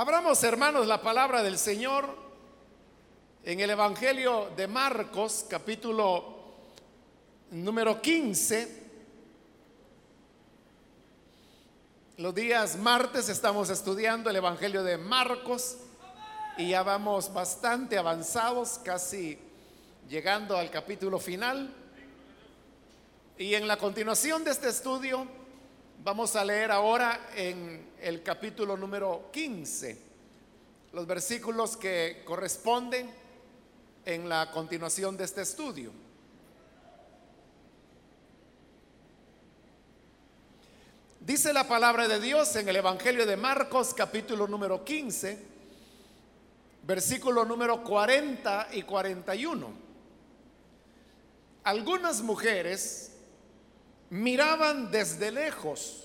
Abramos, hermanos, la palabra del Señor en el Evangelio de Marcos, capítulo número 15. Los días martes estamos estudiando el Evangelio de Marcos y ya vamos bastante avanzados, casi llegando al capítulo final. Y en la continuación de este estudio vamos a leer ahora en el capítulo número 15, los versículos que corresponden en la continuación de este estudio. Dice la palabra de Dios en el Evangelio de Marcos capítulo número 15, versículo número 40 y 41. Algunas mujeres miraban desde lejos.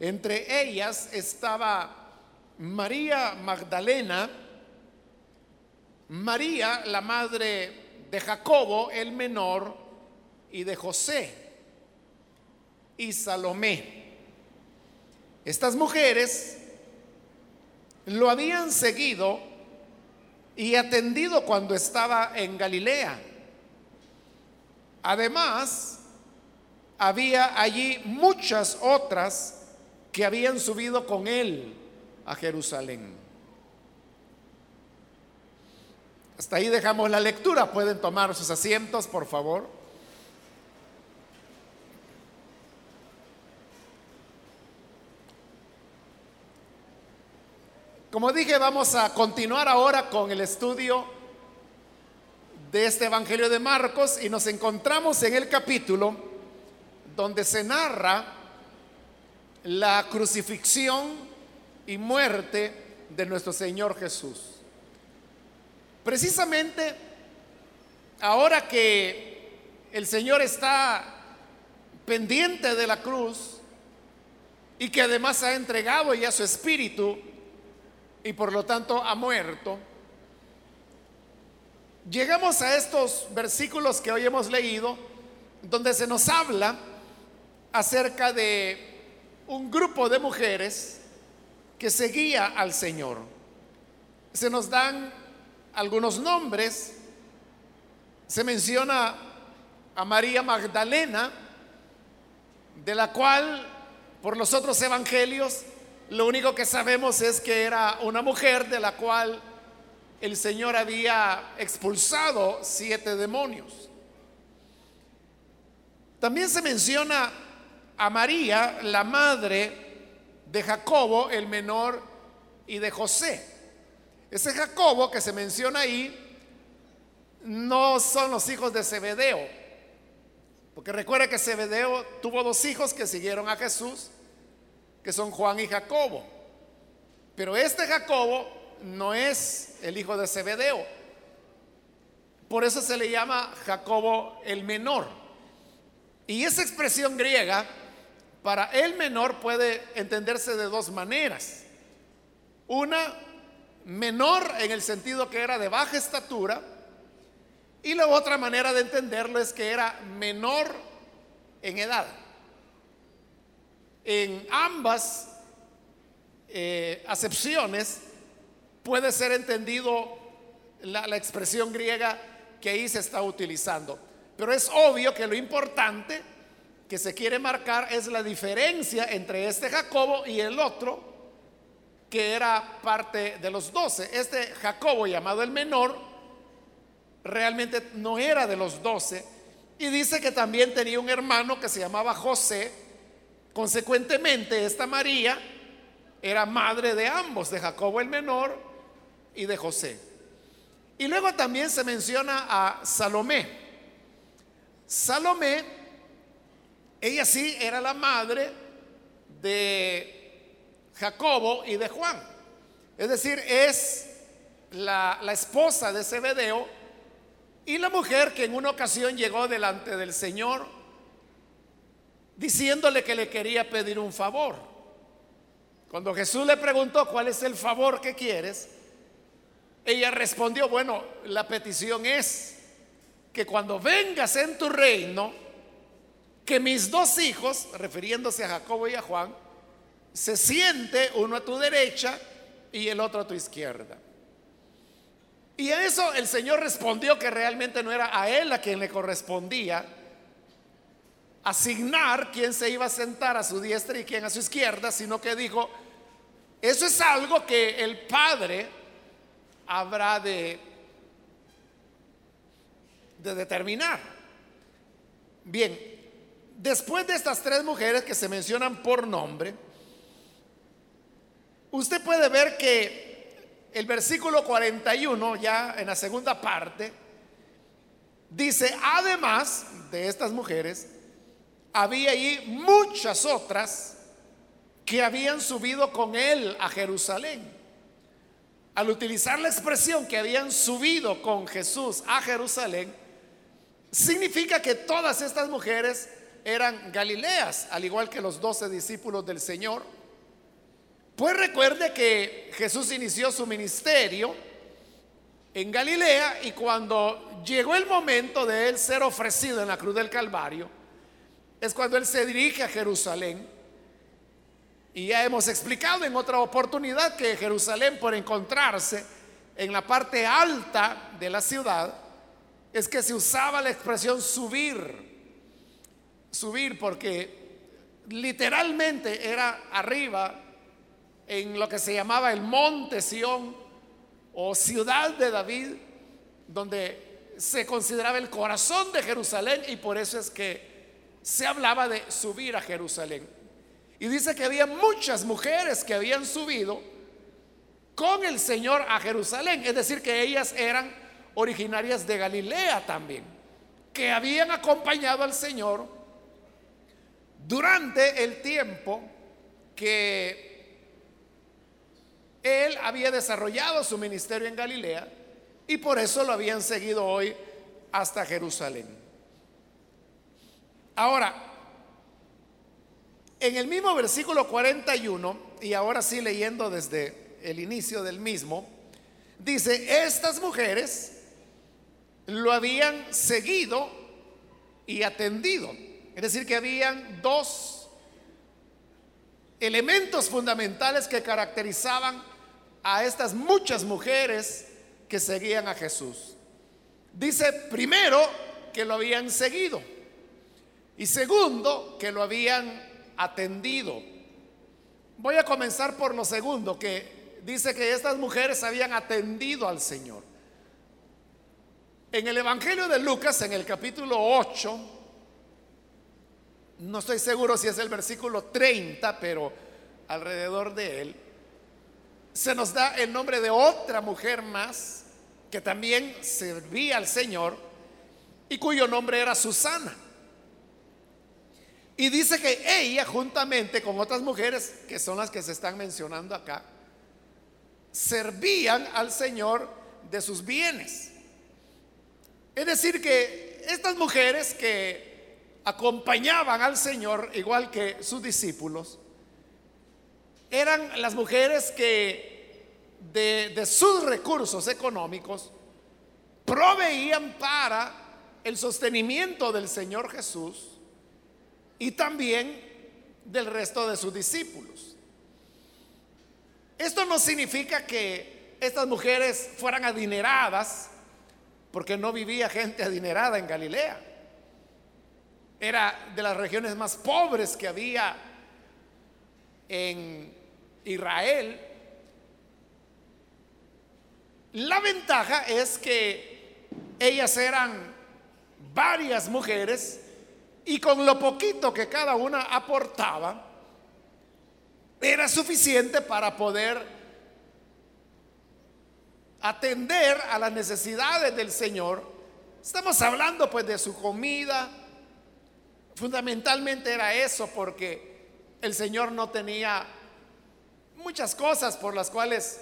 Entre ellas estaba María Magdalena, María, la madre de Jacobo, el menor, y de José, y Salomé. Estas mujeres lo habían seguido y atendido cuando estaba en Galilea. Además, había allí muchas otras que habían subido con él a Jerusalén. Hasta ahí dejamos la lectura. Pueden tomar sus asientos, por favor. Como dije, vamos a continuar ahora con el estudio de este Evangelio de Marcos y nos encontramos en el capítulo donde se narra la crucifixión y muerte de nuestro Señor Jesús. Precisamente ahora que el Señor está pendiente de la cruz y que además ha entregado ya su espíritu y por lo tanto ha muerto, llegamos a estos versículos que hoy hemos leído, donde se nos habla acerca de un grupo de mujeres que seguía al Señor. Se nos dan algunos nombres, se menciona a María Magdalena, de la cual por los otros evangelios lo único que sabemos es que era una mujer de la cual el Señor había expulsado siete demonios. También se menciona a María, la madre de Jacobo, el menor, y de José. Ese Jacobo que se menciona ahí no son los hijos de Zebedeo, porque recuerda que Zebedeo tuvo dos hijos que siguieron a Jesús, que son Juan y Jacobo. Pero este Jacobo no es el hijo de Zebedeo. Por eso se le llama Jacobo el menor. Y esa expresión griega para el menor puede entenderse de dos maneras. Una, menor en el sentido que era de baja estatura. Y la otra manera de entenderlo es que era menor en edad. En ambas eh, acepciones puede ser entendido la, la expresión griega que ahí se está utilizando. Pero es obvio que lo importante que se quiere marcar es la diferencia entre este Jacobo y el otro, que era parte de los doce. Este Jacobo llamado el menor, realmente no era de los doce. Y dice que también tenía un hermano que se llamaba José. Consecuentemente, esta María era madre de ambos, de Jacobo el menor y de José. Y luego también se menciona a Salomé. Salomé ella sí era la madre de Jacobo y de Juan. Es decir, es la, la esposa de Zebedeo y la mujer que en una ocasión llegó delante del Señor diciéndole que le quería pedir un favor. Cuando Jesús le preguntó cuál es el favor que quieres, ella respondió, bueno, la petición es que cuando vengas en tu reino, que mis dos hijos, refiriéndose a Jacobo y a Juan, se siente uno a tu derecha y el otro a tu izquierda. Y a eso el Señor respondió que realmente no era a él a quien le correspondía asignar quién se iba a sentar a su diestra y quién a su izquierda, sino que dijo, eso es algo que el Padre habrá de, de determinar. Bien, después de estas tres mujeres que se mencionan por nombre, usted puede ver que el versículo 41, ya en la segunda parte, dice, además de estas mujeres, había allí muchas otras que habían subido con él a Jerusalén. Al utilizar la expresión que habían subido con Jesús a Jerusalén, significa que todas estas mujeres eran galileas, al igual que los doce discípulos del Señor. Pues recuerde que Jesús inició su ministerio en Galilea y cuando llegó el momento de él ser ofrecido en la cruz del Calvario, es cuando él se dirige a Jerusalén. Y ya hemos explicado en otra oportunidad que Jerusalén, por encontrarse en la parte alta de la ciudad, es que se usaba la expresión subir. Subir porque literalmente era arriba en lo que se llamaba el monte Sión o ciudad de David, donde se consideraba el corazón de Jerusalén y por eso es que se hablaba de subir a Jerusalén. Y dice que había muchas mujeres que habían subido con el Señor a Jerusalén. Es decir, que ellas eran originarias de Galilea también, que habían acompañado al Señor durante el tiempo que Él había desarrollado su ministerio en Galilea y por eso lo habían seguido hoy hasta Jerusalén. Ahora, en el mismo versículo 41, y ahora sí leyendo desde el inicio del mismo, dice, estas mujeres lo habían seguido y atendido. Es decir, que habían dos elementos fundamentales que caracterizaban a estas muchas mujeres que seguían a Jesús. Dice primero que lo habían seguido. Y segundo, que lo habían atendido. Voy a comenzar por lo segundo, que dice que estas mujeres habían atendido al Señor. En el Evangelio de Lucas, en el capítulo 8, no estoy seguro si es el versículo 30, pero alrededor de él, se nos da el nombre de otra mujer más que también servía al Señor y cuyo nombre era Susana. Y dice que ella, juntamente con otras mujeres, que son las que se están mencionando acá, servían al Señor de sus bienes. Es decir, que estas mujeres que acompañaban al Señor, igual que sus discípulos, eran las mujeres que de, de sus recursos económicos proveían para el sostenimiento del Señor Jesús y también del resto de sus discípulos. Esto no significa que estas mujeres fueran adineradas, porque no vivía gente adinerada en Galilea. Era de las regiones más pobres que había en Israel. La ventaja es que ellas eran varias mujeres y con lo poquito que cada una aportaba, era suficiente para poder atender a las necesidades del Señor. Estamos hablando pues de su comida. Fundamentalmente era eso porque el Señor no tenía muchas cosas por las cuales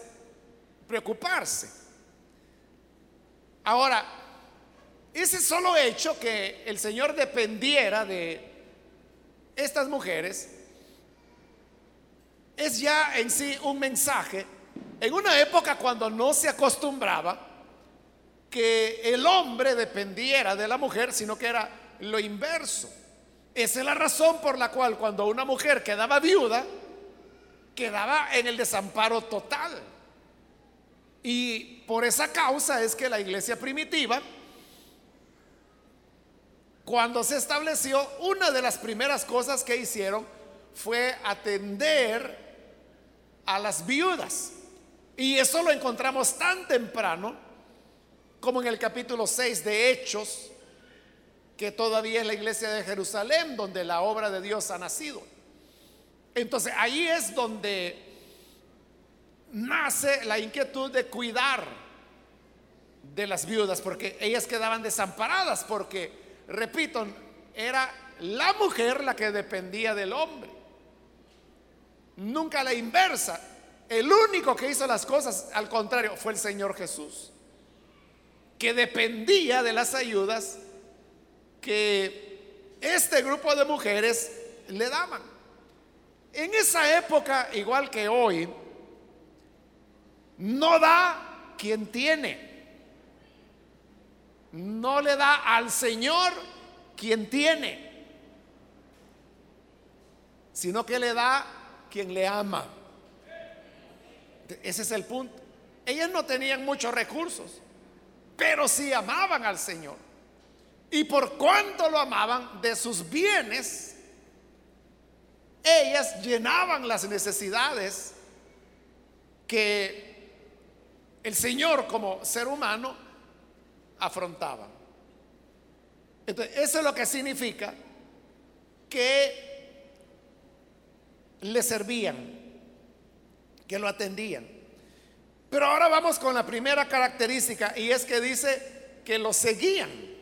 preocuparse. Ahora, ese solo hecho que el Señor dependiera de estas mujeres es ya en sí un mensaje en una época cuando no se acostumbraba que el hombre dependiera de la mujer, sino que era lo inverso. Esa es la razón por la cual cuando una mujer quedaba viuda, quedaba en el desamparo total. Y por esa causa es que la iglesia primitiva, cuando se estableció, una de las primeras cosas que hicieron fue atender a las viudas. Y eso lo encontramos tan temprano como en el capítulo 6 de Hechos, que todavía es la iglesia de Jerusalén, donde la obra de Dios ha nacido. Entonces ahí es donde nace la inquietud de cuidar de las viudas, porque ellas quedaban desamparadas, porque, repito, era la mujer la que dependía del hombre, nunca la inversa. El único que hizo las cosas al contrario fue el Señor Jesús, que dependía de las ayudas que este grupo de mujeres le daban. En esa época, igual que hoy, no da quien tiene. No le da al Señor quien tiene, sino que le da quien le ama. Ese es el punto. Ellas no tenían muchos recursos, pero sí amaban al Señor. Y por cuanto lo amaban de sus bienes, ellas llenaban las necesidades que el Señor como ser humano afrontaba. Entonces, eso es lo que significa que le servían, que lo atendían. Pero ahora vamos con la primera característica y es que dice que lo seguían.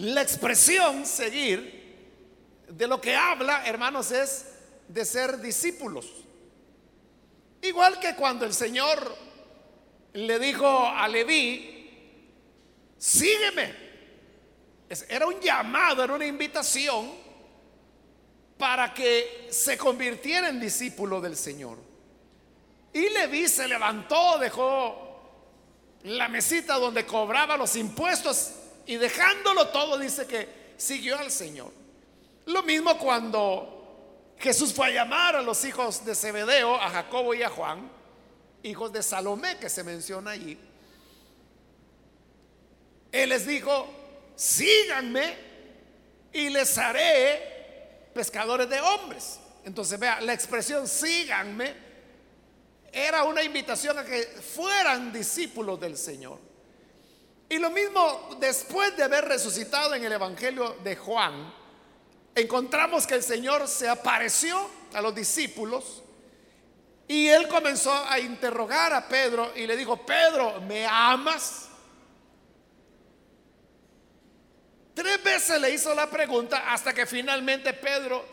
La expresión seguir de lo que habla, hermanos, es de ser discípulos. Igual que cuando el Señor le dijo a Leví, sígueme. Era un llamado, era una invitación para que se convirtiera en discípulo del Señor. Y Leví se levantó, dejó la mesita donde cobraba los impuestos y dejándolo todo dice que siguió al Señor. Lo mismo cuando Jesús fue a llamar a los hijos de Zebedeo, a Jacobo y a Juan, hijos de Salomé que se menciona allí. Él les dijo, síganme y les haré pescadores de hombres. Entonces, vea, la expresión síganme era una invitación a que fueran discípulos del Señor. Y lo mismo después de haber resucitado en el Evangelio de Juan, encontramos que el Señor se apareció a los discípulos y él comenzó a interrogar a Pedro y le dijo, Pedro, ¿me amas? Tres veces le hizo la pregunta hasta que finalmente Pedro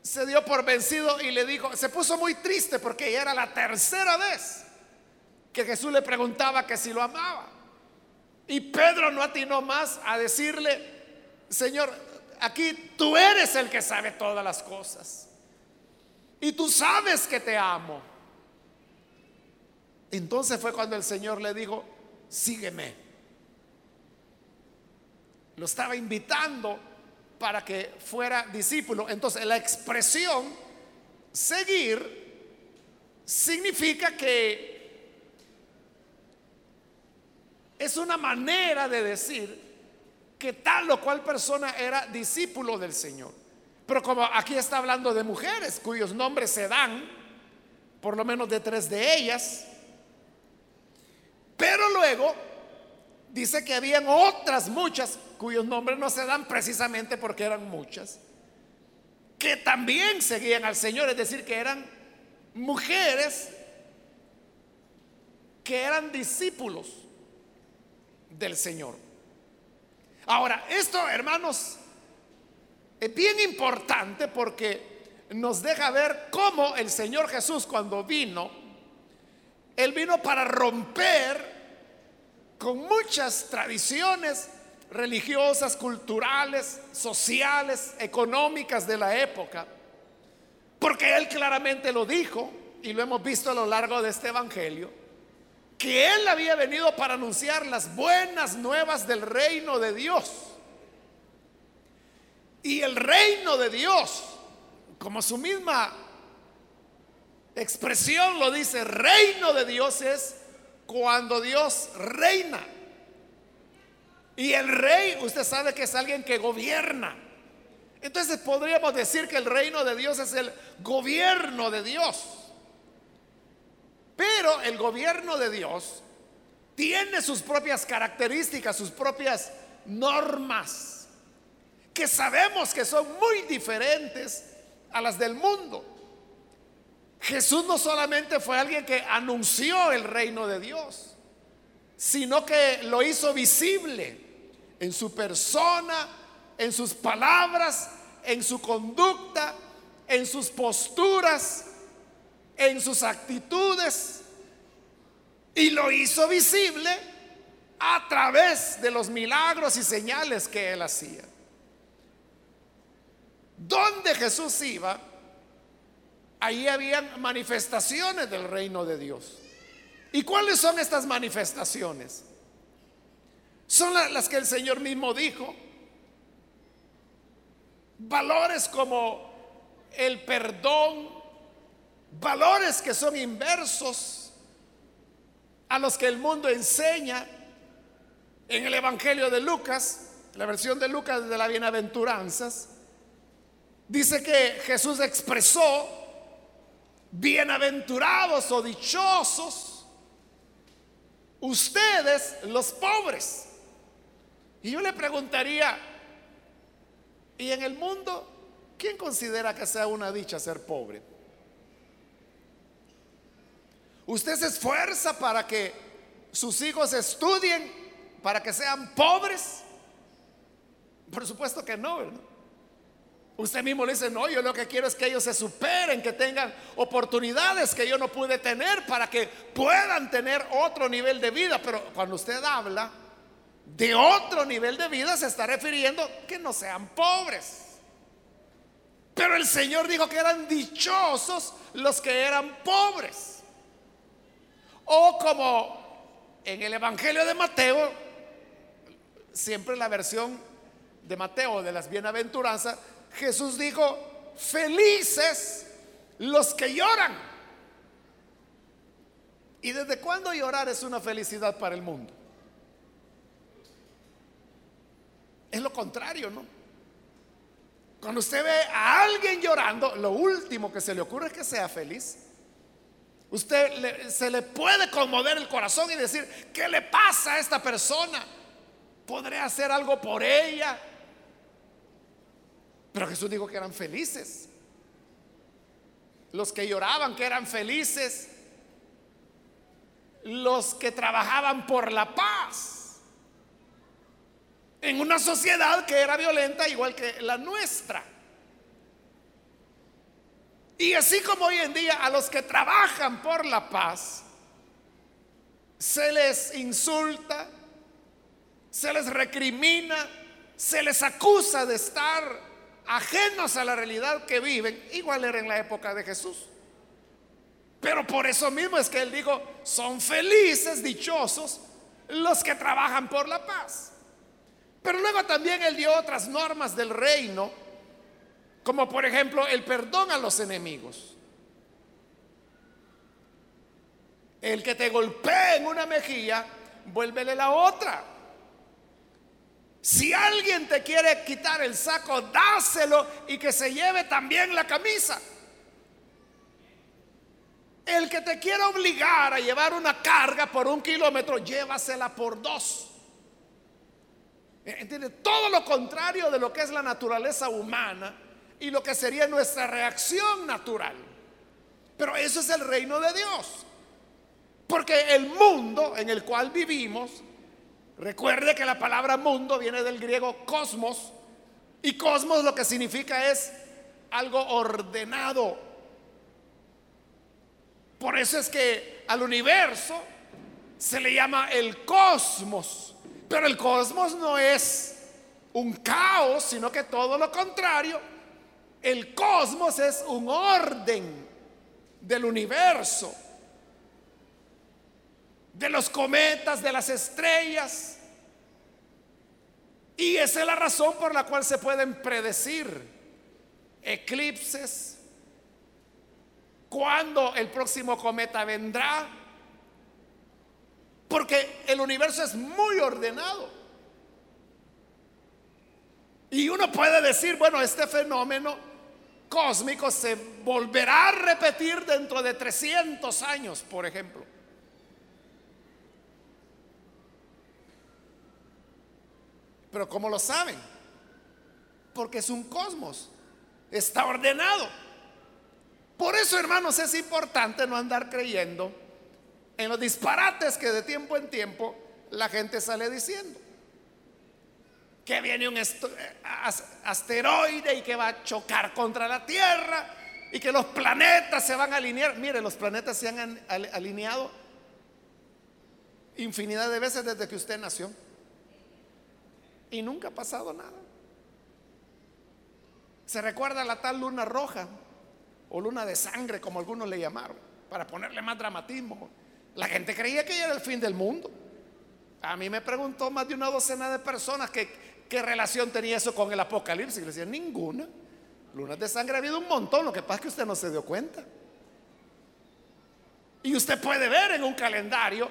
se dio por vencido y le dijo, se puso muy triste porque ya era la tercera vez que Jesús le preguntaba que si lo amaba. Y Pedro no atinó más a decirle, Señor, aquí tú eres el que sabe todas las cosas. Y tú sabes que te amo. Entonces fue cuando el Señor le dijo, sígueme. Lo estaba invitando para que fuera discípulo. Entonces la expresión seguir significa que Es una manera de decir que tal o cual persona era discípulo del Señor. Pero como aquí está hablando de mujeres cuyos nombres se dan, por lo menos de tres de ellas, pero luego dice que habían otras muchas cuyos nombres no se dan precisamente porque eran muchas, que también seguían al Señor, es decir, que eran mujeres que eran discípulos del Señor. Ahora, esto, hermanos, es bien importante porque nos deja ver cómo el Señor Jesús cuando vino, Él vino para romper con muchas tradiciones religiosas, culturales, sociales, económicas de la época, porque Él claramente lo dijo y lo hemos visto a lo largo de este Evangelio que él había venido para anunciar las buenas nuevas del reino de Dios. Y el reino de Dios, como su misma expresión lo dice, reino de Dios es cuando Dios reina. Y el rey, usted sabe que es alguien que gobierna. Entonces podríamos decir que el reino de Dios es el gobierno de Dios. Pero el gobierno de Dios tiene sus propias características, sus propias normas, que sabemos que son muy diferentes a las del mundo. Jesús no solamente fue alguien que anunció el reino de Dios, sino que lo hizo visible en su persona, en sus palabras, en su conducta, en sus posturas, en sus actitudes. Y lo hizo visible a través de los milagros y señales que él hacía. Donde Jesús iba, ahí habían manifestaciones del reino de Dios. ¿Y cuáles son estas manifestaciones? Son las que el Señor mismo dijo. Valores como el perdón, valores que son inversos a los que el mundo enseña en el Evangelio de Lucas, la versión de Lucas de las bienaventuranzas, dice que Jesús expresó, bienaventurados o dichosos, ustedes los pobres. Y yo le preguntaría, ¿y en el mundo quién considera que sea una dicha ser pobre? ¿Usted se esfuerza para que sus hijos estudien, para que sean pobres? Por supuesto que no, Usted mismo le dice, no, yo lo que quiero es que ellos se superen, que tengan oportunidades que yo no pude tener para que puedan tener otro nivel de vida. Pero cuando usted habla de otro nivel de vida se está refiriendo que no sean pobres. Pero el Señor dijo que eran dichosos los que eran pobres. O como en el Evangelio de Mateo, siempre la versión de Mateo de las bienaventuranzas, Jesús dijo, felices los que lloran. ¿Y desde cuándo llorar es una felicidad para el mundo? Es lo contrario, ¿no? Cuando usted ve a alguien llorando, lo último que se le ocurre es que sea feliz. Usted se le puede conmover el corazón y decir, ¿qué le pasa a esta persona? ¿Podré hacer algo por ella? Pero Jesús dijo que eran felices. Los que lloraban, que eran felices. Los que trabajaban por la paz en una sociedad que era violenta igual que la nuestra. Y así como hoy en día a los que trabajan por la paz se les insulta, se les recrimina, se les acusa de estar ajenos a la realidad que viven, igual era en la época de Jesús. Pero por eso mismo es que él dijo, son felices, dichosos los que trabajan por la paz. Pero luego también él dio otras normas del reino, como por ejemplo el perdón a los enemigos. El que te golpee en una mejilla, vuélvele la otra. Si alguien te quiere quitar el saco, dáselo y que se lleve también la camisa. El que te quiera obligar a llevar una carga por un kilómetro, llévasela por dos. ¿Entiende? Todo lo contrario de lo que es la naturaleza humana y lo que sería nuestra reacción natural. Pero eso es el reino de Dios. Porque el mundo en el cual vivimos, recuerde que la palabra mundo viene del griego cosmos, y cosmos lo que significa es algo ordenado. Por eso es que al universo se le llama el cosmos. Pero el cosmos no es un caos, sino que todo lo contrario. El cosmos es un orden del universo, de los cometas, de las estrellas. Y esa es la razón por la cual se pueden predecir eclipses, cuándo el próximo cometa vendrá, porque el universo es muy ordenado. Y uno puede decir, bueno, este fenómeno cósmico se volverá a repetir dentro de 300 años, por ejemplo. Pero ¿cómo lo saben? Porque es un cosmos, está ordenado. Por eso, hermanos, es importante no andar creyendo en los disparates que de tiempo en tiempo la gente sale diciendo que viene un asteroide y que va a chocar contra la Tierra y que los planetas se van a alinear. Mire, los planetas se han alineado infinidad de veces desde que usted nació y nunca ha pasado nada. Se recuerda la tal luna roja o luna de sangre, como algunos le llamaron, para ponerle más dramatismo. La gente creía que ya era el fin del mundo. A mí me preguntó más de una docena de personas que ¿Qué relación tenía eso con el Apocalipsis? Y le decía, ninguna. Lunas de sangre ha habido un montón, lo que pasa es que usted no se dio cuenta. Y usted puede ver en un calendario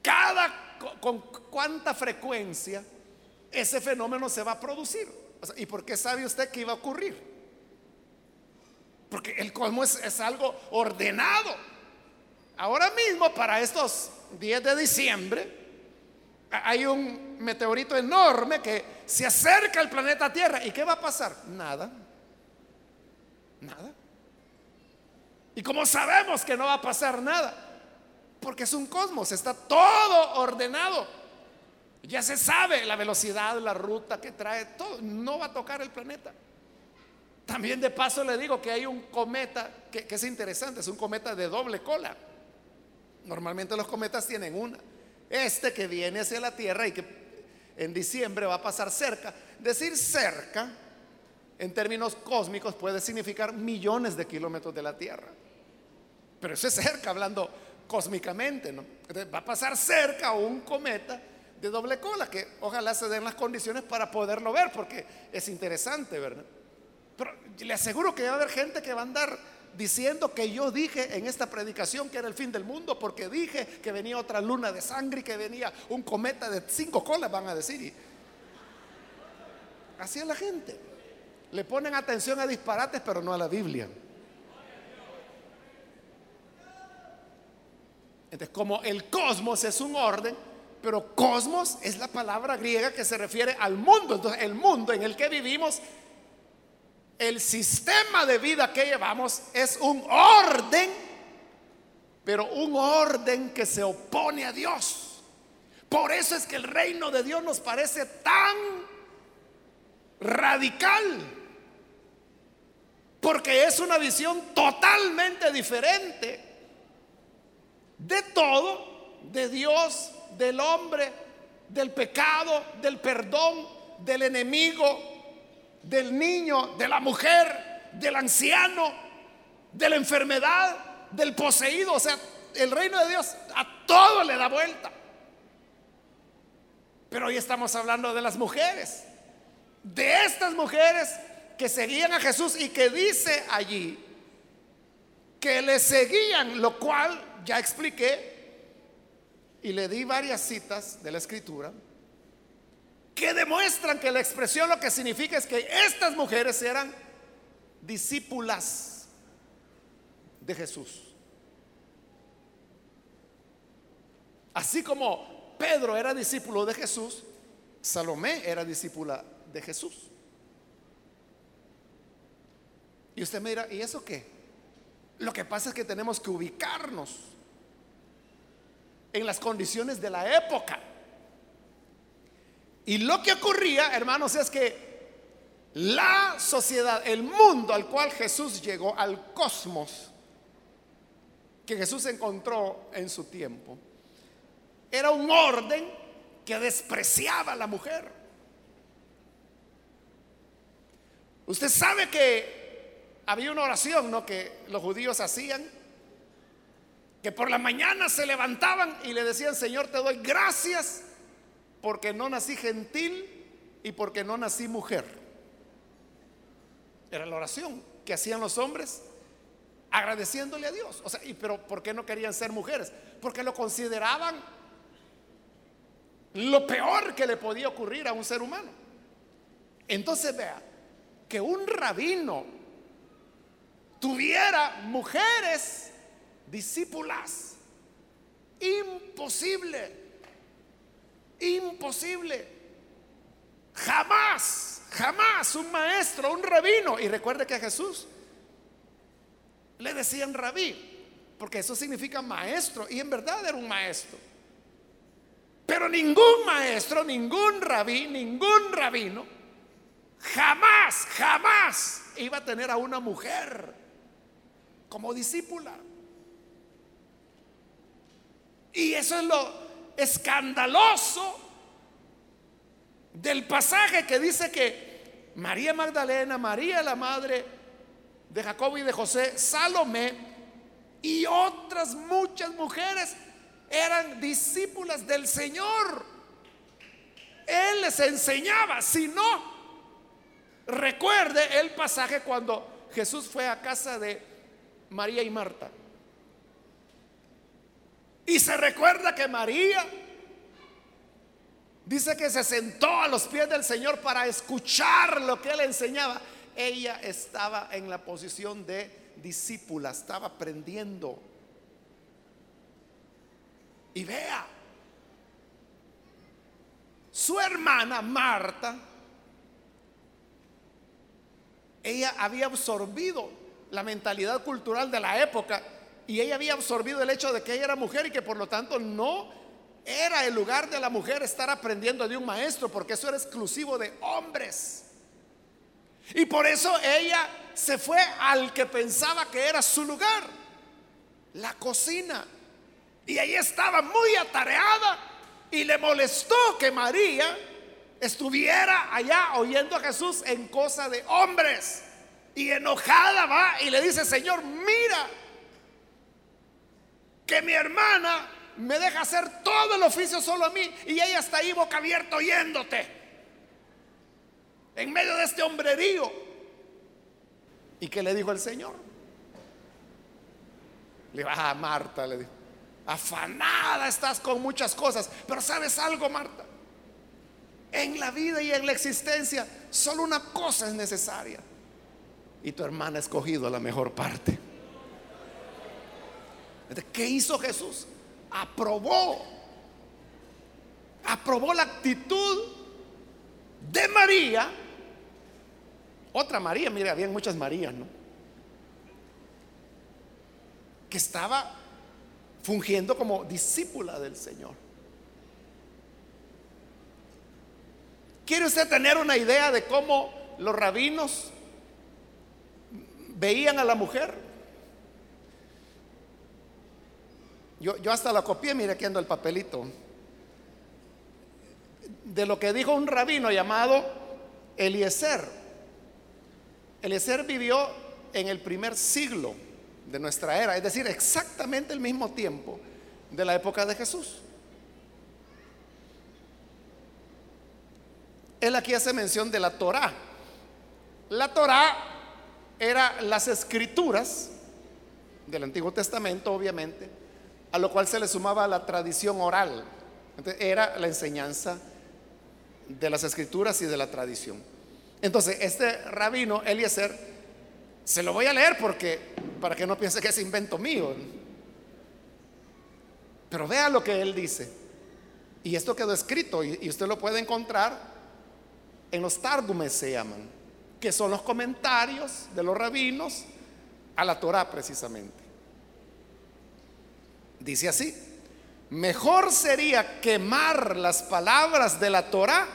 cada con cuánta frecuencia ese fenómeno se va a producir. ¿Y por qué sabe usted que iba a ocurrir? Porque el cosmos es algo ordenado. Ahora mismo, para estos 10 de diciembre, hay un meteorito enorme que se acerca al planeta Tierra. ¿Y qué va a pasar? Nada. Nada. ¿Y cómo sabemos que no va a pasar nada? Porque es un cosmos, está todo ordenado. Ya se sabe la velocidad, la ruta que trae, todo. No va a tocar el planeta. También de paso le digo que hay un cometa que, que es interesante, es un cometa de doble cola. Normalmente los cometas tienen una. Este que viene hacia la Tierra y que en diciembre va a pasar cerca. Decir cerca, en términos cósmicos, puede significar millones de kilómetros de la Tierra. Pero eso es cerca, hablando cósmicamente, ¿no? va a pasar cerca un cometa de doble cola, que ojalá se den las condiciones para poderlo ver, porque es interesante, ¿verdad? Pero le aseguro que va a haber gente que va a andar diciendo que yo dije en esta predicación que era el fin del mundo porque dije que venía otra luna de sangre y que venía un cometa de cinco colas, van a decir. así es la gente. Le ponen atención a disparates, pero no a la Biblia. Entonces, como el cosmos es un orden, pero cosmos es la palabra griega que se refiere al mundo. Entonces, el mundo en el que vivimos el sistema de vida que llevamos es un orden, pero un orden que se opone a Dios. Por eso es que el reino de Dios nos parece tan radical, porque es una visión totalmente diferente de todo, de Dios, del hombre, del pecado, del perdón, del enemigo, del niño, de la mujer, del anciano, de la enfermedad, del poseído. O sea, el reino de Dios a todo le da vuelta. Pero hoy estamos hablando de las mujeres, de estas mujeres que seguían a Jesús y que dice allí que le seguían, lo cual ya expliqué y le di varias citas de la escritura que demuestran que la expresión lo que significa es que estas mujeres eran discípulas de Jesús. Así como Pedro era discípulo de Jesús, Salomé era discípula de Jesús. Y usted me dirá, ¿y eso qué? Lo que pasa es que tenemos que ubicarnos en las condiciones de la época. Y lo que ocurría, hermanos, es que la sociedad, el mundo al cual Jesús llegó, al cosmos que Jesús encontró en su tiempo, era un orden que despreciaba a la mujer. Usted sabe que había una oración, ¿no? Que los judíos hacían, que por la mañana se levantaban y le decían, Señor, te doy gracias porque no nací gentil y porque no nací mujer. Era la oración que hacían los hombres agradeciéndole a Dios. O sea, ¿y pero por qué no querían ser mujeres? Porque lo consideraban lo peor que le podía ocurrir a un ser humano. Entonces vea, que un rabino tuviera mujeres discípulas, imposible, imposible. Jamás, jamás un maestro, un rabino. Y recuerde que a Jesús le decían rabí, porque eso significa maestro, y en verdad era un maestro. Pero ningún maestro, ningún rabí, ningún rabino, jamás, jamás iba a tener a una mujer como discípula. Y eso es lo escandaloso del pasaje que dice que María Magdalena, María la madre de Jacobo y de José, Salomé y otras muchas mujeres eran discípulas del Señor. Él les enseñaba, si no, recuerde el pasaje cuando Jesús fue a casa de María y Marta. Y se recuerda que María dice que se sentó a los pies del Señor para escuchar lo que él enseñaba. Ella estaba en la posición de discípula, estaba aprendiendo y vea, su hermana Marta, ella había absorbido la mentalidad cultural de la época y ella había absorbido el hecho de que ella era mujer y que por lo tanto no era el lugar de la mujer estar aprendiendo de un maestro, porque eso era exclusivo de hombres. Y por eso ella se fue al que pensaba que era su lugar, la cocina. Y ahí estaba muy atareada y le molestó que María estuviera allá oyendo a Jesús en cosa de hombres. Y enojada va y le dice, Señor, mira que mi hermana me deja hacer todo el oficio solo a mí y ella está ahí boca abierta oyéndote. En medio de este hombrerío. ¿Y qué le dijo el Señor? Le va a Marta, le dijo afanada estás con muchas cosas, pero ¿sabes algo, Marta? En la vida y en la existencia, solo una cosa es necesaria. Y tu hermana ha escogido la mejor parte. ¿Qué hizo Jesús? Aprobó. Aprobó la actitud de María. Otra María, mire, había muchas Marías, ¿no? Que estaba fungiendo como discípula del Señor. ¿Quiere usted tener una idea de cómo los rabinos veían a la mujer? Yo, hasta la copié, mire aquí ando el papelito. De lo que dijo un rabino llamado Eliezer. Eliezer vivió en el primer siglo de nuestra era, es decir, exactamente el mismo tiempo de la época de Jesús. Él aquí hace mención de la Torá. La Torá era las escrituras del Antiguo Testamento, obviamente, a lo cual se le sumaba la tradición oral. era la enseñanza de las escrituras y de la tradición. Entonces, este rabino Eliezer se lo voy a leer porque para que no piense que es invento mío. Pero vea lo que él dice. Y esto quedó escrito y, usted lo puede encontrar en los tardumes se llaman, que son los comentarios de los rabinos a la Torah precisamente. Dice así, mejor sería quemar las palabras de la Torah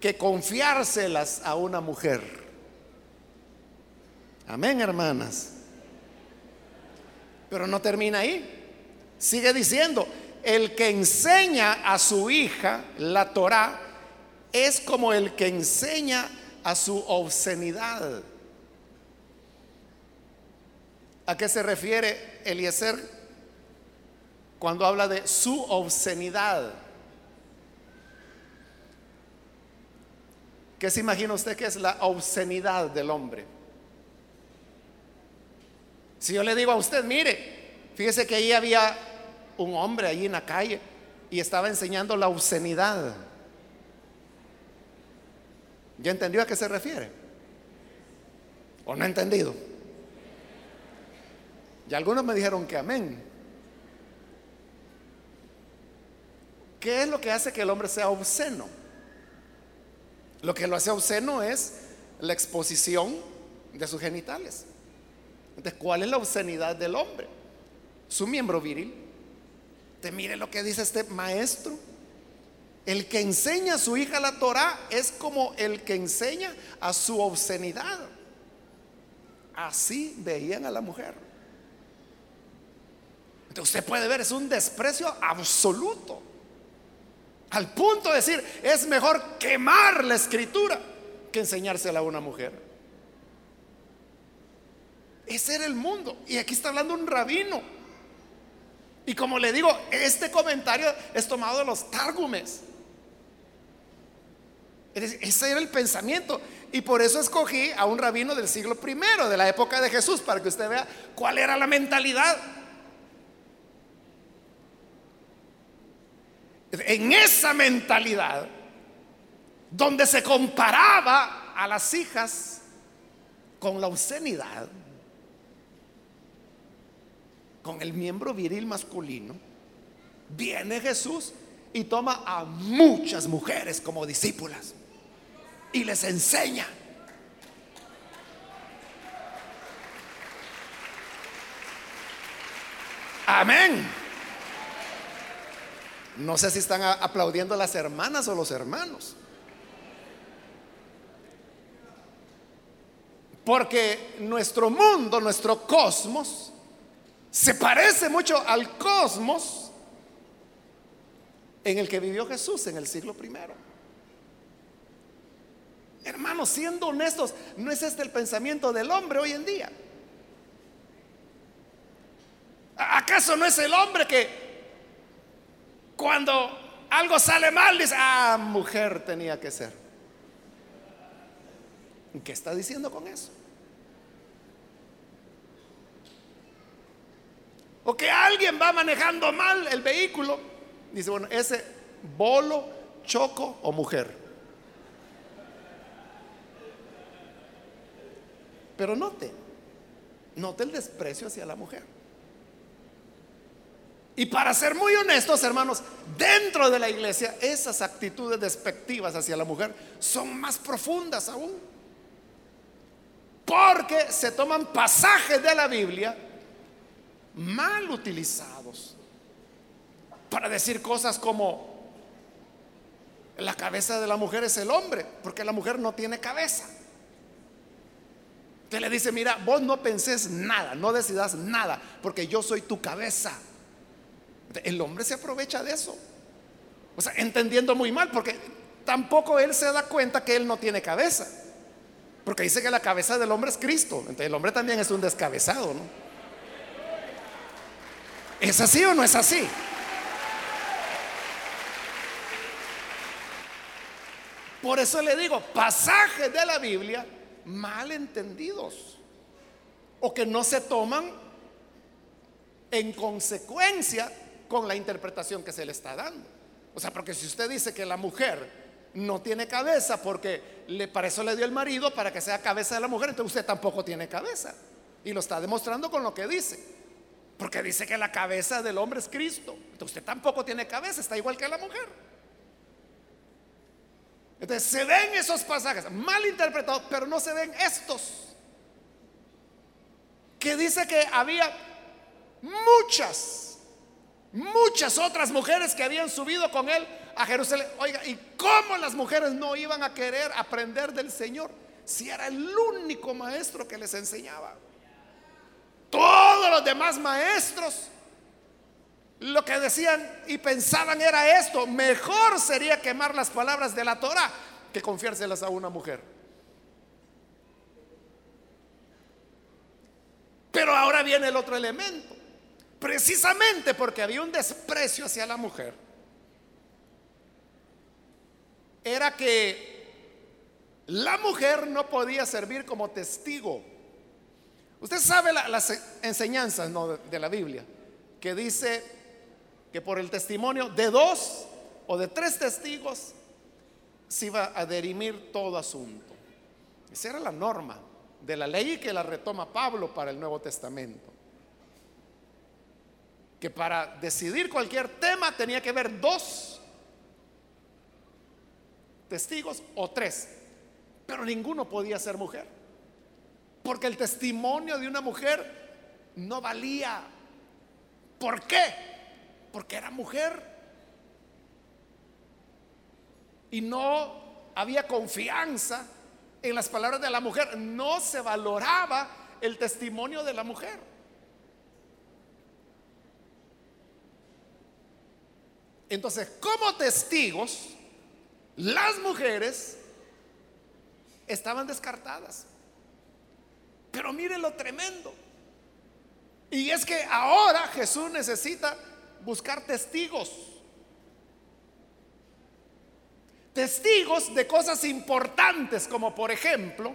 que confiárselas a una mujer. Amén, hermanas. Pero no termina ahí. Sigue diciendo, el que enseña a su hija la Torah es como el que enseña a su obscenidad. ¿A qué se refiere Eliezer cuando habla de su obscenidad? ¿Qué se imagina usted que es la obscenidad del hombre? Si yo le digo a usted, mire, fíjese que ahí había un hombre ahí en la calle y estaba enseñando la obscenidad. ¿Ya entendió a qué se refiere? ¿O no ha entendido? Y algunos me dijeron que amén. ¿Qué es lo que hace que el hombre sea obsceno? Lo que lo hace obsceno es la exposición de sus genitales. Entonces, ¿cuál es la obscenidad del hombre? Su miembro viril. Te mire lo que dice este maestro. El que enseña a su hija la Torah es como el que enseña a su obscenidad. Así veían a la mujer. Entonces usted puede ver, es un desprecio absoluto. Al punto de decir, es mejor quemar la escritura que enseñársela a una mujer. Ese era el mundo. Y aquí está hablando un rabino. Y como le digo, este comentario es tomado de los Targumes. Ese era el pensamiento. Y por eso escogí a un rabino del siglo primero, de la época de Jesús, para que usted vea cuál era la mentalidad. En esa mentalidad, donde se comparaba a las hijas con la obscenidad, con el miembro viril masculino, viene Jesús y toma a muchas mujeres como discípulas y les enseña. Amén. No sé si están aplaudiendo las hermanas o los hermanos. Porque nuestro mundo, nuestro cosmos, se parece mucho al cosmos en el que vivió Jesús en el siglo primero. Hermanos, siendo honestos, ¿no es este el pensamiento del hombre hoy en día? ¿Acaso no es el hombre que cuando algo sale mal dice, ah, mujer tenía que ser? ¿Qué está diciendo con eso? O que alguien va manejando mal el vehículo. Dice, bueno, ese bolo, choco o mujer. Pero note, note el desprecio hacia la mujer. Y para ser muy honestos, hermanos, dentro de la iglesia esas actitudes despectivas hacia la mujer son más profundas aún. Porque se toman pasajes de la Biblia mal utilizados para decir cosas como la cabeza de la mujer es el hombre, porque la mujer no tiene cabeza. Usted le dice, mira, vos no pensés nada, no decidas nada, porque yo soy tu cabeza. El hombre se aprovecha de eso. O sea, entendiendo muy mal, porque tampoco él se da cuenta que él no tiene cabeza. Porque dice que la cabeza del hombre es Cristo. Entonces el hombre también es un descabezado, ¿no? ¿Es así o no es así? Por eso le digo, pasajes de la Biblia mal entendidos o que no se toman en consecuencia con la interpretación que se le está dando. O sea, porque si usted dice que la mujer no tiene cabeza porque para eso le dio el marido para que sea cabeza de la mujer, entonces usted tampoco tiene cabeza. Y lo está demostrando con lo que dice. Porque dice que la cabeza del hombre es Cristo. Entonces usted tampoco tiene cabeza, está igual que la mujer. Entonces se ven esos pasajes mal interpretados, pero no se ven estos. Que dice que había muchas, muchas otras mujeres que habían subido con él a Jerusalén. Oiga, ¿y cómo las mujeres no iban a querer aprender del Señor si era el único maestro que les enseñaba? Todos los demás maestros lo que decían y pensaban era esto, mejor sería quemar las palabras de la Torah que confiárselas a una mujer. Pero ahora viene el otro elemento. Precisamente porque había un desprecio hacia la mujer, era que la mujer no podía servir como testigo Usted sabe las enseñanzas de la Biblia, que dice que por el testimonio de dos o de tres testigos se iba a derimir todo asunto. Esa era la norma de la ley que la retoma Pablo para el Nuevo Testamento. Que para decidir cualquier tema tenía que haber dos testigos o tres, pero ninguno podía ser mujer. Porque el testimonio de una mujer no valía. ¿Por qué? Porque era mujer. Y no había confianza en las palabras de la mujer. No se valoraba el testimonio de la mujer. Entonces, como testigos, las mujeres estaban descartadas. Pero miren lo tremendo. Y es que ahora Jesús necesita buscar testigos. Testigos de cosas importantes como por ejemplo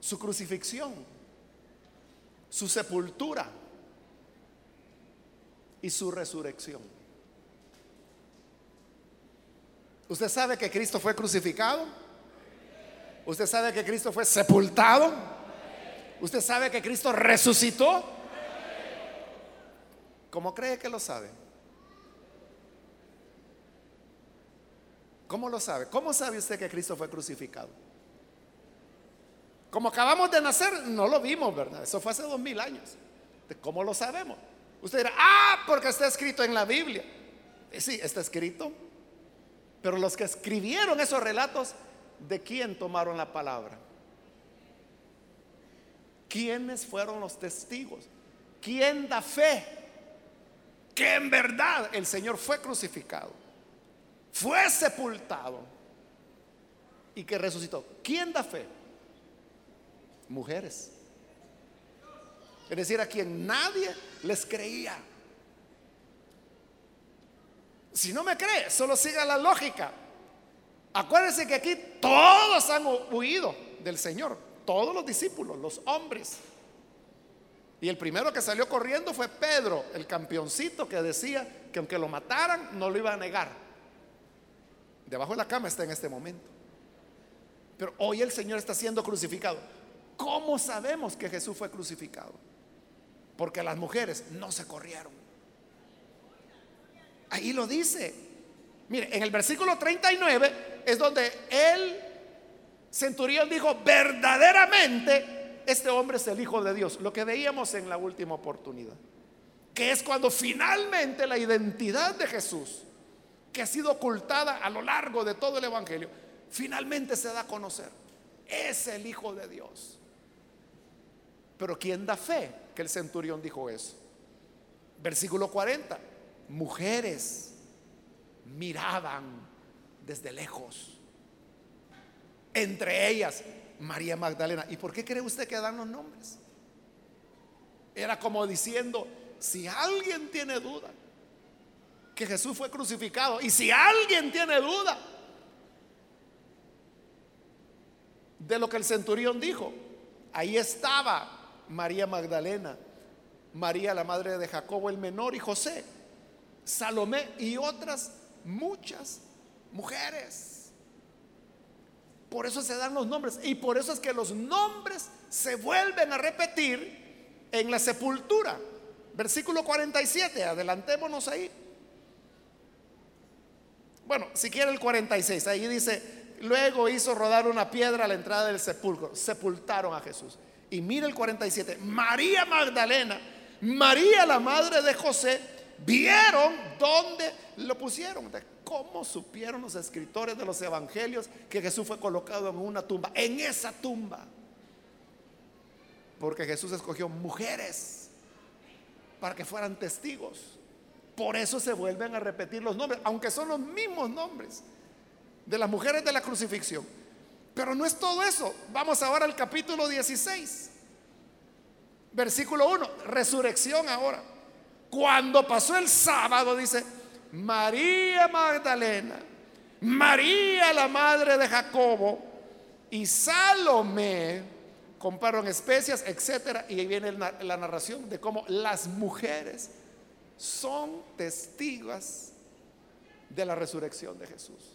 su crucifixión, su sepultura y su resurrección. ¿Usted sabe que Cristo fue crucificado? ¿Usted sabe que Cristo fue sepultado? ¿Usted sabe que Cristo resucitó? ¿Cómo cree que lo sabe? ¿Cómo lo sabe? ¿Cómo sabe usted que Cristo fue crucificado? Como acabamos de nacer, no lo vimos, ¿verdad? Eso fue hace dos mil años. ¿Cómo lo sabemos? Usted dirá, ah, porque está escrito en la Biblia. Sí, está escrito. Pero los que escribieron esos relatos, ¿de quién tomaron la palabra? ¿Quiénes fueron los testigos? ¿Quién da fe que en verdad el Señor fue crucificado, fue sepultado y que resucitó? ¿Quién da fe? Mujeres. Es decir, a quien nadie les creía. Si no me cree, solo siga la lógica. Acuérdense que aquí todos han huido del Señor, todos los discípulos, los hombres. Y el primero que salió corriendo fue Pedro, el campeoncito que decía que aunque lo mataran, no lo iba a negar. Debajo de la cama está en este momento. Pero hoy el Señor está siendo crucificado. ¿Cómo sabemos que Jesús fue crucificado? Porque las mujeres no se corrieron. Ahí lo dice. Mire, en el versículo 39 es donde el centurión dijo, verdaderamente este hombre es el Hijo de Dios. Lo que veíamos en la última oportunidad. Que es cuando finalmente la identidad de Jesús, que ha sido ocultada a lo largo de todo el Evangelio, finalmente se da a conocer. Es el Hijo de Dios. Pero ¿quién da fe que el centurión dijo eso? Versículo 40 mujeres miraban desde lejos. Entre ellas, María Magdalena. ¿Y por qué cree usted que dan los nombres? Era como diciendo, si alguien tiene duda que Jesús fue crucificado, y si alguien tiene duda de lo que el centurión dijo, ahí estaba María Magdalena, María la madre de Jacobo el menor y José. Salomé y otras muchas mujeres. Por eso se dan los nombres y por eso es que los nombres se vuelven a repetir en la sepultura. Versículo 47, adelantémonos ahí. Bueno, si quiere el 46, ahí dice, luego hizo rodar una piedra a la entrada del sepulcro, sepultaron a Jesús. Y mire el 47, María Magdalena, María la madre de José, vieron dónde lo pusieron. ¿Cómo supieron los escritores de los evangelios que Jesús fue colocado en una tumba? En esa tumba. Porque Jesús escogió mujeres para que fueran testigos. Por eso se vuelven a repetir los nombres, aunque son los mismos nombres de las mujeres de la crucifixión. Pero no es todo eso. Vamos ahora al capítulo 16. Versículo 1. Resurrección ahora. Cuando pasó el sábado, dice, María Magdalena, María la madre de Jacobo y Salomé compraron especias, etcétera, y ahí viene la narración de cómo las mujeres son testigos de la resurrección de Jesús.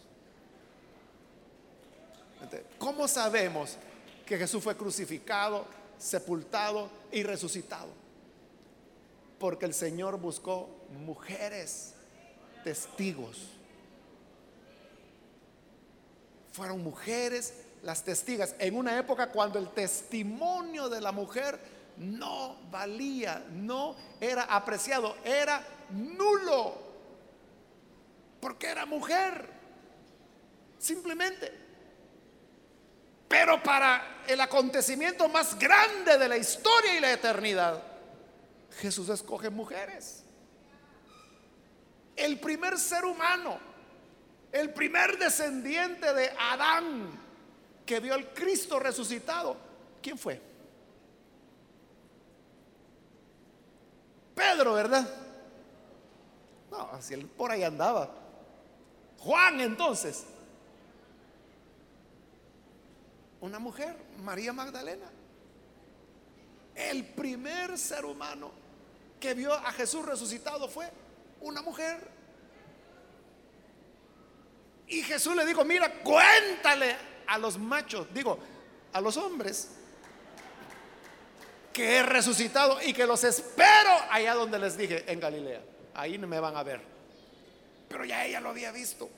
¿Cómo sabemos que Jesús fue crucificado, sepultado y resucitado? Porque el Señor buscó mujeres testigos. Fueron mujeres las testigas en una época cuando el testimonio de la mujer no valía, no era apreciado, era nulo, porque era mujer, simplemente. Pero para el acontecimiento más grande de la historia y la eternidad, Jesús escoge mujeres. El primer ser humano, el primer descendiente de Adán que vio al Cristo resucitado, ¿quién fue? Pedro, ¿verdad? No, así él por ahí andaba. Juan entonces. Una mujer, María Magdalena. El primer ser humano que vio a Jesús resucitado fue una mujer. Y Jesús le dijo, mira, cuéntale a los machos, digo, a los hombres, que he resucitado y que los espero allá donde les dije, en Galilea. Ahí me van a ver. Pero ya ella lo había visto.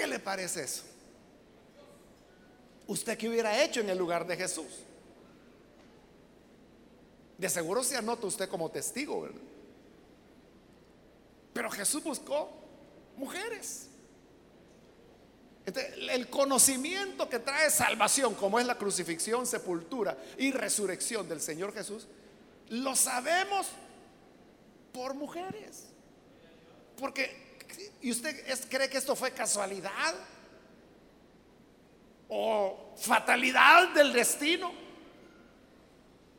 ¿Qué le parece eso? ¿Usted qué hubiera hecho en el lugar de Jesús? De seguro se anota usted como testigo, ¿verdad? Pero Jesús buscó mujeres el conocimiento que trae salvación, como es la crucifixión, sepultura y resurrección del Señor Jesús, lo sabemos por mujeres. Porque, ¿y usted cree que esto fue casualidad? ¿O fatalidad del destino?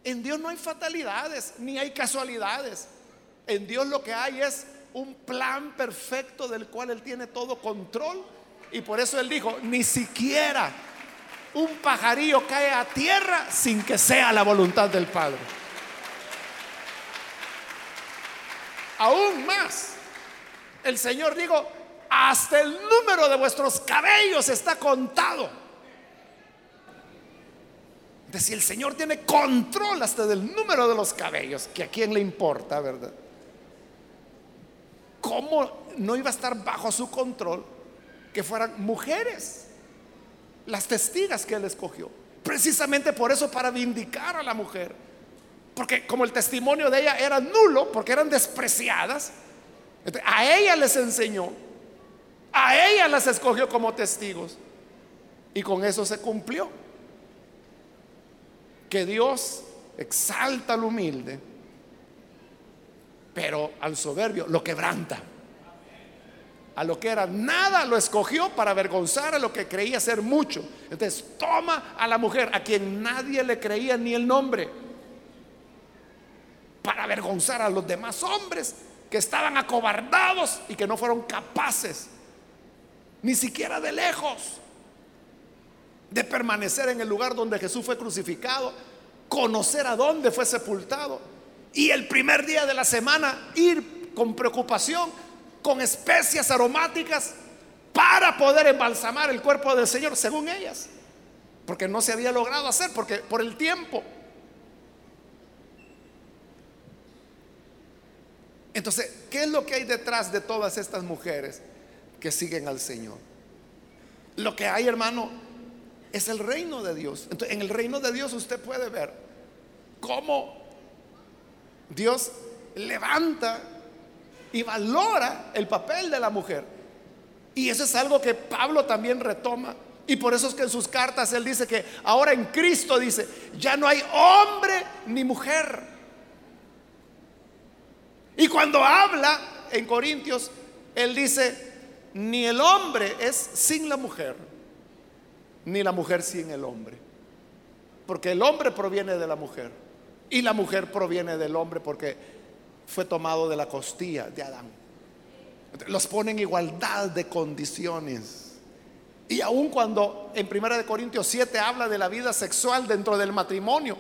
En Dios no hay fatalidades, ni hay casualidades. En Dios lo que hay es un plan perfecto del cual Él tiene todo control y por eso él dijo, ni siquiera un pajarillo cae a tierra sin que sea la voluntad del Padre. Aún más, el Señor dijo, hasta el número de vuestros cabellos está contado. De si el Señor tiene control hasta del número de los cabellos, que a quién le importa, ¿verdad? ¿Cómo no iba a estar bajo su control que fueran mujeres las testigas que él escogió. Precisamente por eso, para vindicar a la mujer. Porque como el testimonio de ella era nulo, porque eran despreciadas, a ella les enseñó, a ella las escogió como testigos. Y con eso se cumplió. Que Dios exalta al humilde, pero al soberbio lo quebranta a lo que era nada, lo escogió para avergonzar a lo que creía ser mucho. Entonces toma a la mujer a quien nadie le creía ni el nombre, para avergonzar a los demás hombres que estaban acobardados y que no fueron capaces, ni siquiera de lejos, de permanecer en el lugar donde Jesús fue crucificado, conocer a dónde fue sepultado y el primer día de la semana ir con preocupación con especias aromáticas para poder embalsamar el cuerpo del Señor, según ellas. Porque no se había logrado hacer, porque por el tiempo. Entonces, ¿qué es lo que hay detrás de todas estas mujeres que siguen al Señor? Lo que hay, hermano, es el reino de Dios. Entonces, en el reino de Dios usted puede ver cómo Dios levanta y valora el papel de la mujer. Y eso es algo que Pablo también retoma. Y por eso es que en sus cartas él dice que ahora en Cristo dice, ya no hay hombre ni mujer. Y cuando habla en Corintios, él dice, ni el hombre es sin la mujer, ni la mujer sin el hombre. Porque el hombre proviene de la mujer y la mujer proviene del hombre porque fue tomado de la costilla de Adán. Los pone en igualdad de condiciones. Y aun cuando en 1 Corintios 7 habla de la vida sexual dentro del matrimonio,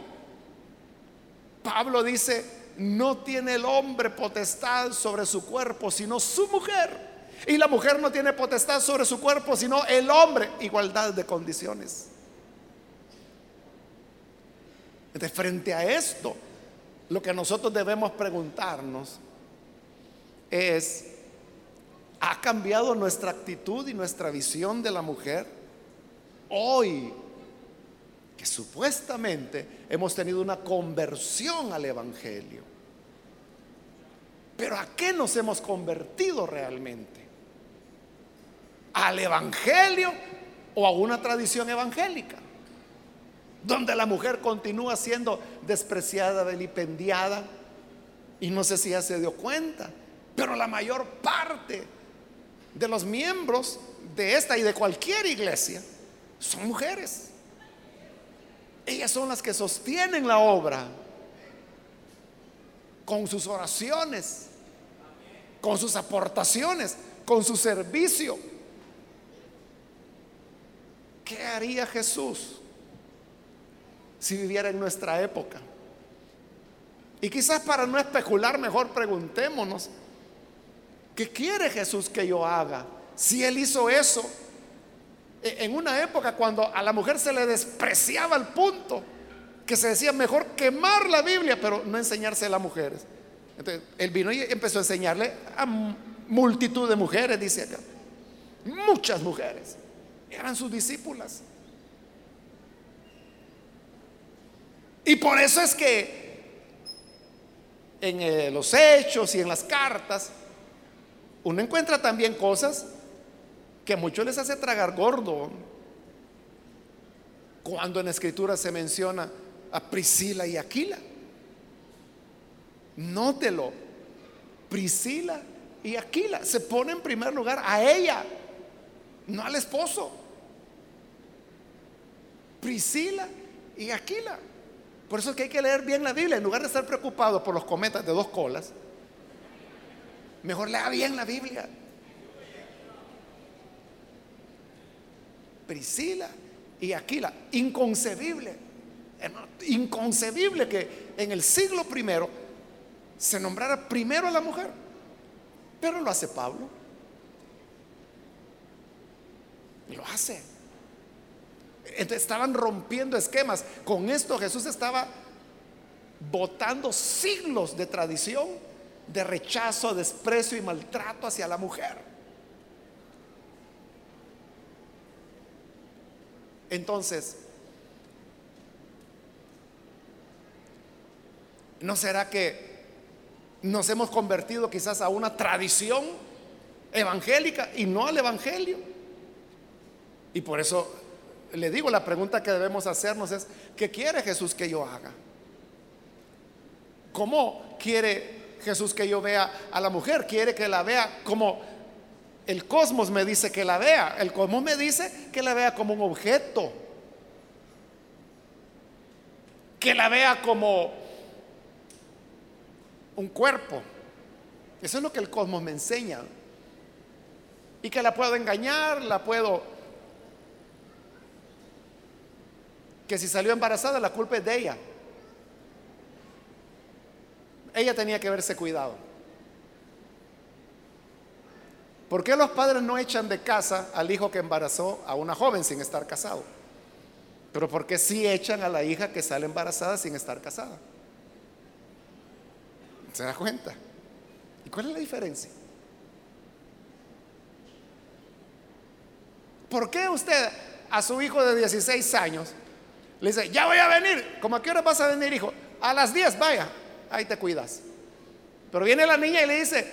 Pablo dice, no tiene el hombre potestad sobre su cuerpo, sino su mujer. Y la mujer no tiene potestad sobre su cuerpo, sino el hombre. Igualdad de condiciones. De frente a esto, lo que nosotros debemos preguntarnos es, ¿ha cambiado nuestra actitud y nuestra visión de la mujer? Hoy, que supuestamente hemos tenido una conversión al Evangelio. Pero ¿a qué nos hemos convertido realmente? ¿Al Evangelio o a una tradición evangélica? Donde la mujer continúa siendo despreciada, vilipendiada. Y no sé si ya se dio cuenta. Pero la mayor parte de los miembros de esta y de cualquier iglesia son mujeres. Ellas son las que sostienen la obra con sus oraciones, con sus aportaciones, con su servicio. ¿Qué haría Jesús si viviera en nuestra época? Y quizás para no especular, mejor preguntémonos, ¿qué quiere Jesús que yo haga? Si Él hizo eso en una época cuando a la mujer se le despreciaba al punto que se decía mejor quemar la Biblia, pero no enseñarse a las mujeres. Entonces, él vino y empezó a enseñarle a multitud de mujeres, dice acá. Muchas mujeres eran sus discípulas. Y por eso es que en eh, los hechos y en las cartas uno encuentra también cosas que a muchos les hace tragar gordo. Cuando en la escritura se menciona a Priscila y Aquila. Nótelo. Priscila y Aquila se pone en primer lugar a ella, no al esposo. Priscila y Aquila. Por eso es que hay que leer bien la Biblia. En lugar de estar preocupado por los cometas de dos colas, mejor lea bien la Biblia. Priscila y Aquila. Inconcebible. Inconcebible que en el siglo primero se nombrara primero a la mujer. Pero lo hace Pablo. Lo hace. Entonces estaban rompiendo esquemas. Con esto Jesús estaba botando siglos de tradición, de rechazo, desprecio y maltrato hacia la mujer. Entonces, ¿no será que nos hemos convertido quizás a una tradición evangélica y no al evangelio? Y por eso le digo, la pregunta que debemos hacernos es, ¿qué quiere Jesús que yo haga? ¿Cómo quiere Jesús que yo vea a la mujer? ¿Quiere que la vea como el cosmos me dice que la vea? El cosmos me dice que la vea como un objeto. Que la vea como un cuerpo. Eso es lo que el cosmos me enseña. Y que la puedo engañar, la puedo que si salió embarazada la culpa es de ella. Ella tenía que haberse cuidado. ¿Por qué los padres no echan de casa al hijo que embarazó a una joven sin estar casado? Pero ¿por qué sí echan a la hija que sale embarazada sin estar casada? ¿Se da cuenta? ¿Y cuál es la diferencia? ¿Por qué usted a su hijo de 16 años le dice, ya voy a venir. ¿Cómo a qué hora vas a venir, hijo? A las 10, vaya. Ahí te cuidas. Pero viene la niña y le dice,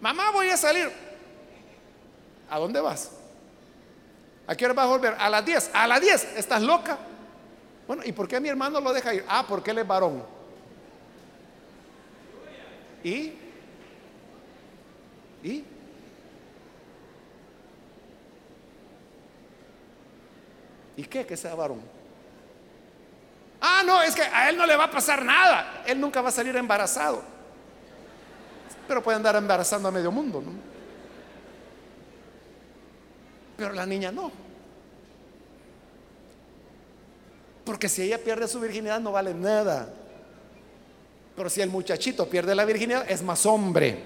mamá, voy a salir. ¿A dónde vas? ¿A qué hora vas a volver? A las 10. A las 10. ¿Estás loca? Bueno, ¿y por qué mi hermano lo deja ir? Ah, porque él es varón. ¿Y? ¿Y? ¿Y qué que sea varón? Ah, no, es que a él no le va a pasar nada. Él nunca va a salir embarazado. Pero puede andar embarazando a medio mundo, ¿no? Pero la niña no. Porque si ella pierde su virginidad no vale nada. Pero si el muchachito pierde la virginidad es más hombre.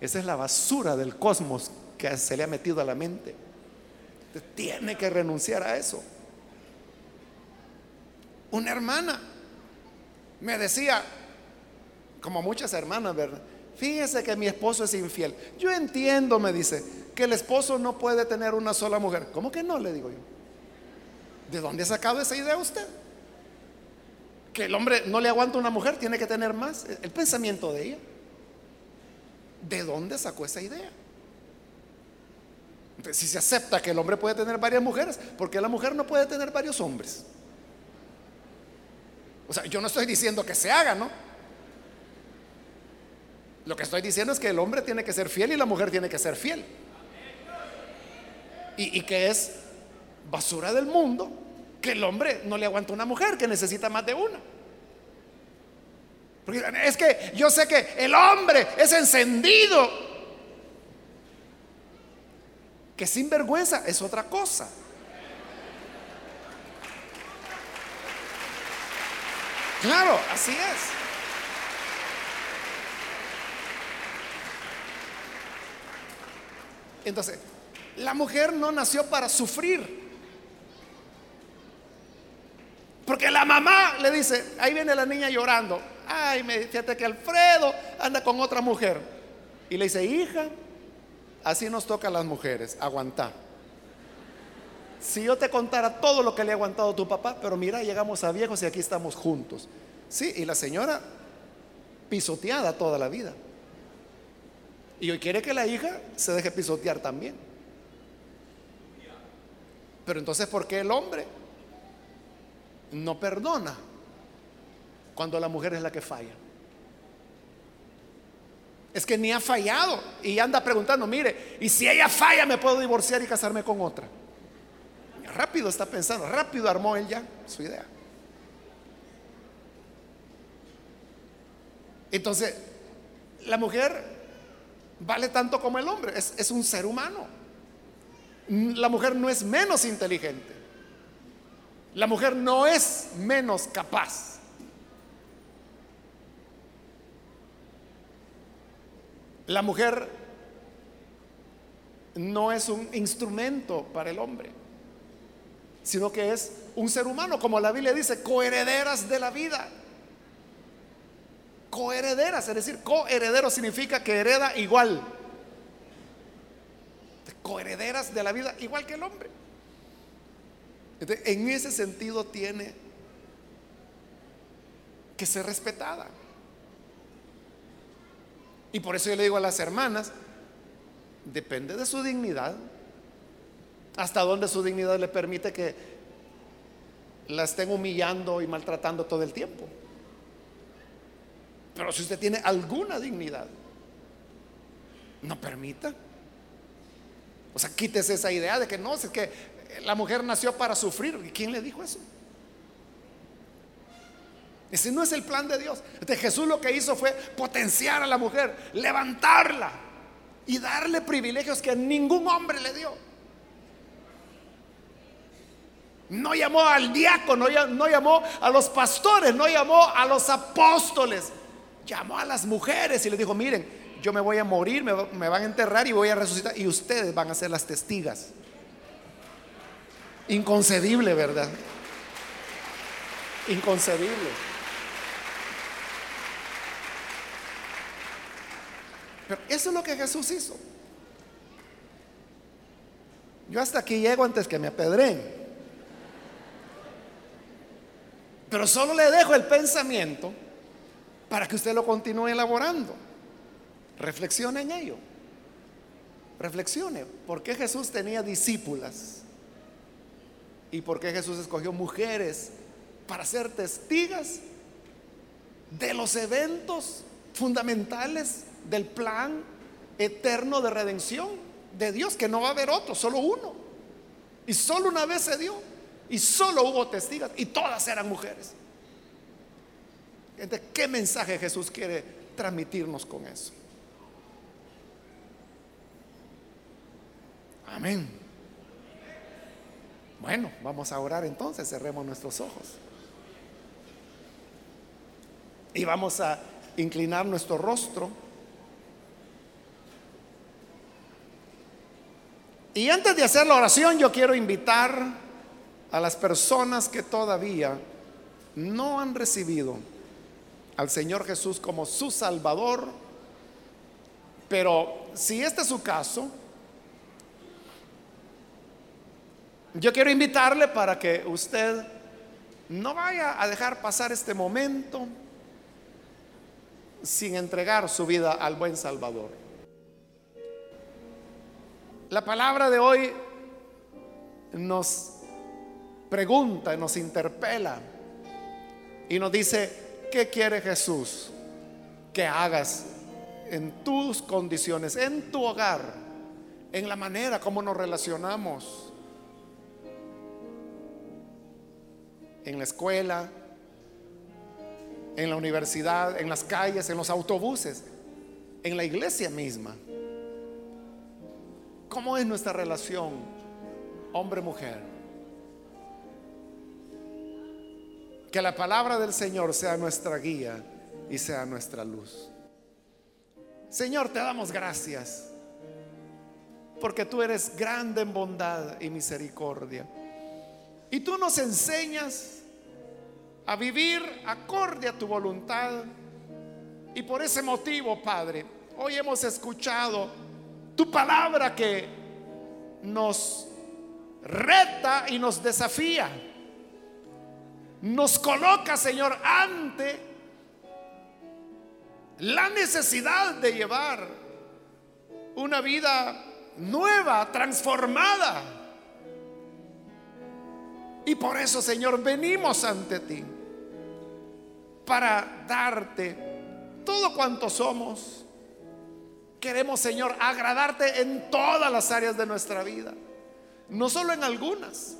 Esa es la basura del cosmos que se le ha metido a la mente. tiene que renunciar a eso. Una hermana me decía, como muchas hermanas, ¿verdad? Fíjese que mi esposo es infiel. Yo entiendo, me dice, que el esposo no puede tener una sola mujer. ¿Cómo que no? Le digo yo. ¿De dónde ha sacado esa idea usted? Que el hombre no le aguanta una mujer, tiene que tener más. El pensamiento de ella. ¿De dónde sacó esa idea? Si se acepta que el hombre puede tener varias mujeres, ¿por qué la mujer no puede tener varios hombres? O sea, yo no estoy diciendo que se haga, ¿no? Lo que estoy diciendo es que el hombre tiene que ser fiel y la mujer tiene que ser fiel. Y, que es basura del mundo que el hombre no le aguanta una mujer, que necesita más de una. Porque es que yo sé que el hombre es encendido. Que sin vergüenza es otra cosa. Claro, así es. Entonces, la mujer no nació para sufrir. Porque la mamá le dice, ahí viene la niña llorando. Ay, me, fíjate que Alfredo anda con otra mujer. Y le dice, hija, así nos toca a las mujeres, aguantar. Si yo te contara todo lo que le ha aguantado tu papá, pero mira, llegamos a viejos y aquí estamos juntos. Sí, y la señora pisoteada toda la vida. Y hoy quiere que la hija se deje pisotear también. Pero entonces, ¿por qué el hombre no perdona cuando la mujer es la que falla. Es que ni ha fallado y anda preguntando, mire, y si ella falla me puedo divorciar y casarme con otra. Rápido está pensando, rápido armó él ya su idea. Entonces, la mujer vale tanto como el hombre, es, es un ser humano. La mujer no es menos inteligente. La mujer no es menos capaz. La mujer no es un instrumento para el hombre, sino que es un ser humano, como la Biblia dice, coherederas de la vida. Coherederas, es decir, coheredero significa que hereda igual. Coherederas de la vida igual que el hombre en ese sentido tiene que ser respetada. Y por eso yo le digo a las hermanas, depende de su dignidad, hasta donde su dignidad le permite que la estén humillando y maltratando todo el tiempo. Pero si usted tiene alguna dignidad, no permita. O sea, quítese esa idea de que no, es que la mujer nació para sufrir. ¿Y quién le dijo eso? Ese no es el plan de Dios. Este Jesús lo que hizo fue potenciar a la mujer, levantarla y darle privilegios que ningún hombre le dio. No llamó al diácono, no llamó a los pastores, no llamó a los apóstoles. Llamó a las mujeres y les dijo, miren, yo me voy a morir, me, me van a enterrar y voy a resucitar y ustedes van a ser las testigas. Inconcebible, ¿verdad? Inconcebible. Pero eso es lo que Jesús hizo. Yo hasta aquí llego antes que me apedren. Pero solo le dejo el pensamiento para que usted lo continúe elaborando. Reflexione en ello. Reflexione. ¿Por qué Jesús tenía discípulas? y por qué Jesús escogió mujeres para ser testigas de los eventos fundamentales del plan eterno de redención de Dios, que no va a haber otro, solo uno. Y solo una vez se dio, y solo hubo testigas, y todas eran mujeres. ¿Qué mensaje Jesús quiere transmitirnos con eso? Amén. Bueno, vamos a orar entonces, cerremos nuestros ojos. Y vamos a inclinar nuestro rostro. Y antes de hacer la oración, yo quiero invitar a las personas que todavía no han recibido al Señor Jesús como su Salvador, pero si este es su caso, yo quiero invitarle para que usted no vaya a dejar pasar este momento sin entregar su vida al buen Salvador. La palabra de hoy nos pregunta, nos interpela y nos dice, ¿qué quiere Jesús que hagas en tus condiciones, en tu hogar, en la manera como nos relacionamos, en la escuela, en la universidad, en las calles, en los autobuses, en la iglesia misma. ¿Cómo es nuestra relación hombre-mujer? Que la palabra del Señor sea nuestra guía y sea nuestra luz. Señor, te damos gracias porque tú eres grande en bondad y misericordia. Y tú nos enseñas a vivir acorde a tu voluntad. Y por ese motivo, Padre, hoy hemos escuchado tu palabra que nos reta y nos desafía. Nos coloca, Señor, ante la necesidad de llevar una vida nueva, transformada. Y por eso, Señor, venimos ante ti para darte todo cuanto somos. Queremos, Señor, agradarte en todas las áreas de nuestra vida, no solo en algunas,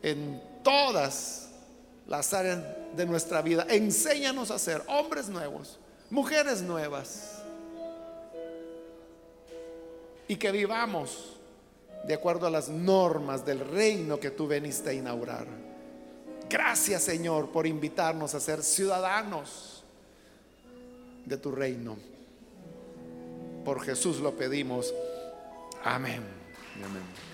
en todas las áreas de nuestra vida. Enséñanos a ser hombres nuevos, mujeres nuevas, y que vivamos de acuerdo a las normas del reino que tú veniste a inaugurar. Gracias Señor por invitarnos a ser ciudadanos de tu reino. Por Jesús lo pedimos. Amén. Amén.